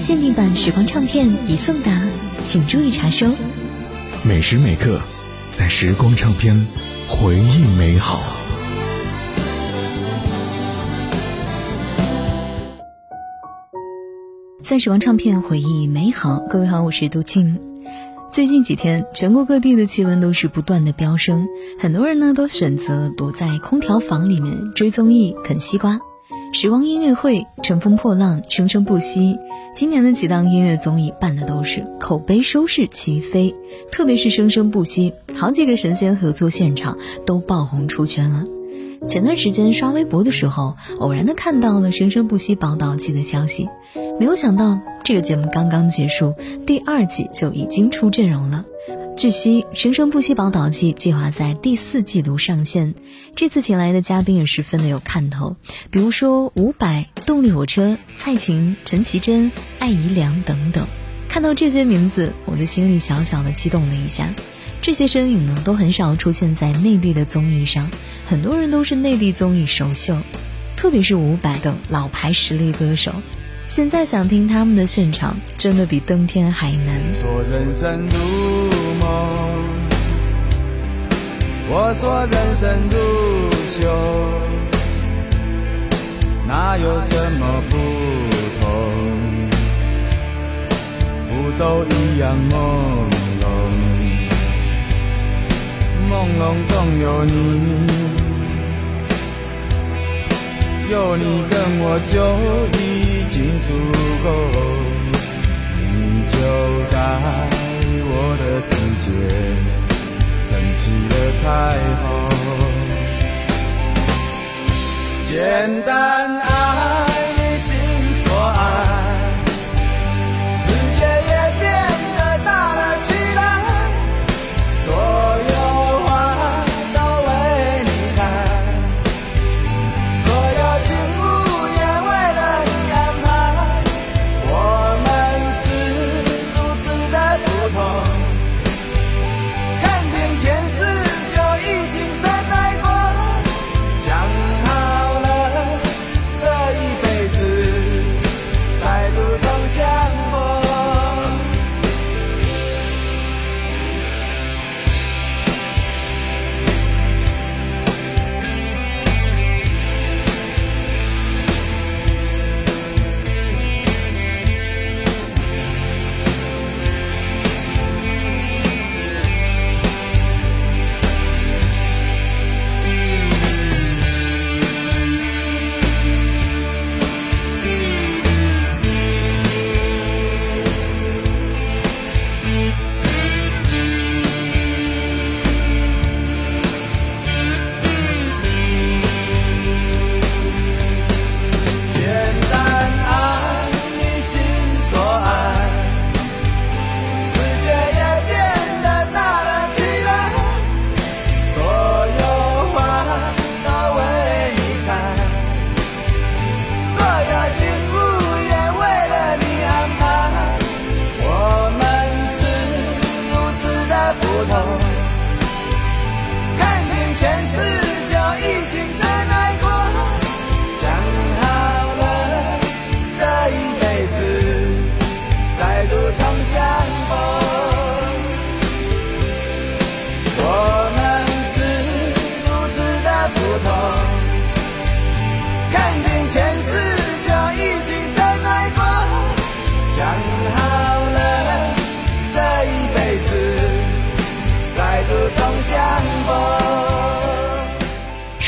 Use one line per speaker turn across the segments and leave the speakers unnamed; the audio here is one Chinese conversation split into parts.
限定版时光唱片已送达，请注意查收。
每时每刻，在时光唱片，回忆美好。
在时光唱片回忆美好，各位好，我是杜静。最近几天，全国各地的气温都是不断的飙升，很多人呢都选择躲在空调房里面追综艺、啃西瓜。时光音乐会、乘风破浪、生生不息，今年的几档音乐综艺办的都是口碑收视齐飞，特别是生生不息，好几个神仙合作现场都爆红出圈了。前段时间刷微博的时候，偶然的看到了《生生不息》宝岛季的消息，没有想到这个节目刚刚结束，第二季就已经出阵容了。据悉，《生生不息》宝岛季计划在第四季度上线，这次请来的嘉宾也十分的有看头，比如说伍佰、动力火车、蔡琴、陈绮贞、艾怡良等等。看到这些名字，我的心里小小的激动了一下。这些身影呢，都很少出现在内地的综艺上，很多人都是内地综艺首秀，特别是伍佰等老牌实力歌手。现在想听他们的现场，真的比登天还难。
说人生如，我说人生如秀，哪有什么不同？不都一样朦胧？朦胧中有你，有你跟我就已经足够。你就在我的世界升起了彩虹，简单爱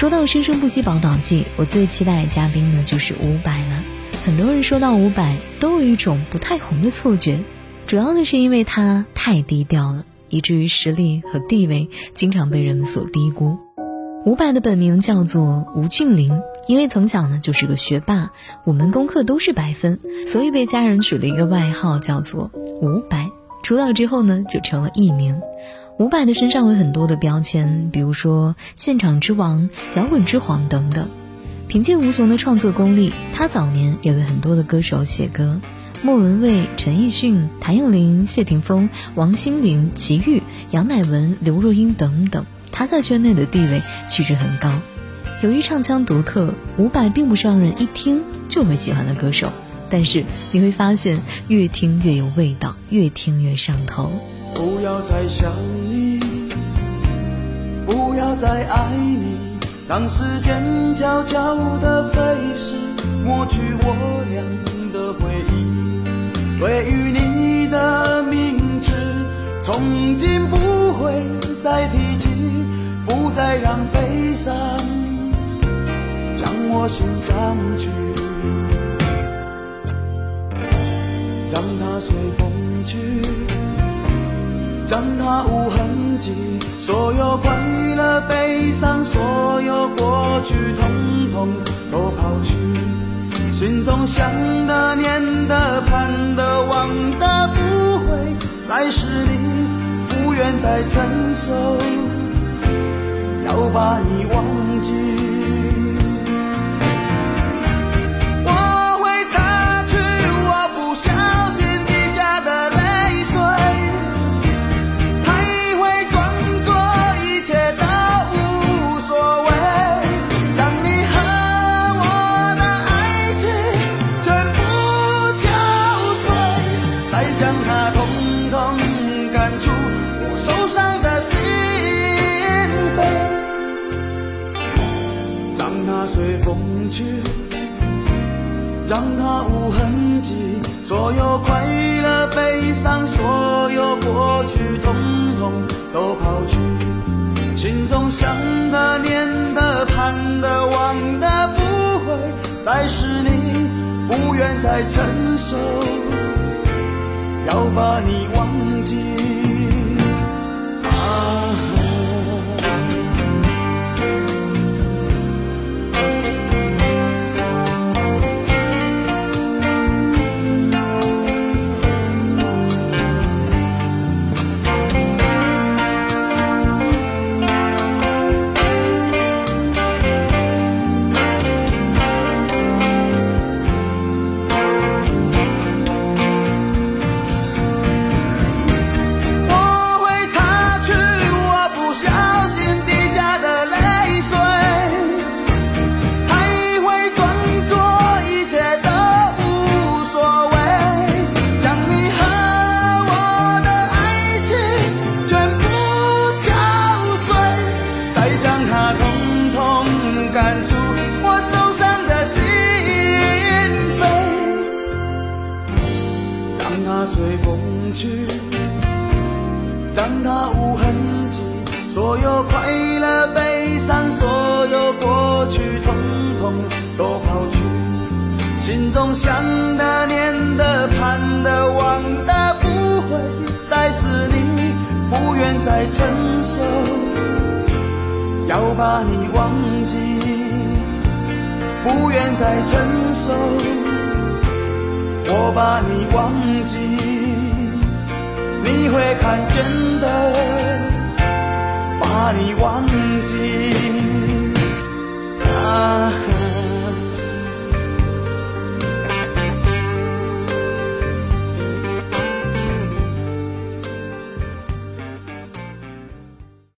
说到《生生不息宝岛季》，我最期待的嘉宾呢就是伍佰了。很多人说到伍佰，都有一种不太红的错觉，主要的是因为他太低调了，以至于实力和地位经常被人们所低估。伍佰的本名叫做吴俊霖，因为从小呢就是个学霸，我们功课都是百分，所以被家人取了一个外号叫做伍佰。出道之后呢，就成了艺名。伍佰的身上有很多的标签，比如说现场之王、摇滚之皇等等。凭借无穷的创作功力，他早年也为很多的歌手写歌，莫文蔚、陈奕迅、谭咏麟、谢霆锋、王心凌、齐豫、杨乃文、刘若英等等。他在圈内的地位其实很高。由于唱腔独特，伍佰并不是让人一听就会喜欢的歌手。但是你会发现，越听越有味道，越听越上头。
不要再想你，不要再爱你，让时间悄悄地飞逝，抹去我俩的回忆。对于你的名字，从今不会再提起，不再让悲伤将我心占据。让它随风去，让它无痕迹。所有快乐、悲伤，所有过去，统统都抛去。心中想的、念的、盼的、望的，不会再是你，不愿再承受，要把你忘记。所有快乐、悲伤，所有过去，统统都抛去。心中想的、念的、盼的、望的，不会再是你，不愿再承受，要把你忘记。让它随风去，让它无痕迹所有快乐、悲伤，所有过去，统统都抛去。心中想的、念的、盼的、望的，不会再是你，不愿再承受，要把你忘记，不愿再承受，我把你忘记，你会看见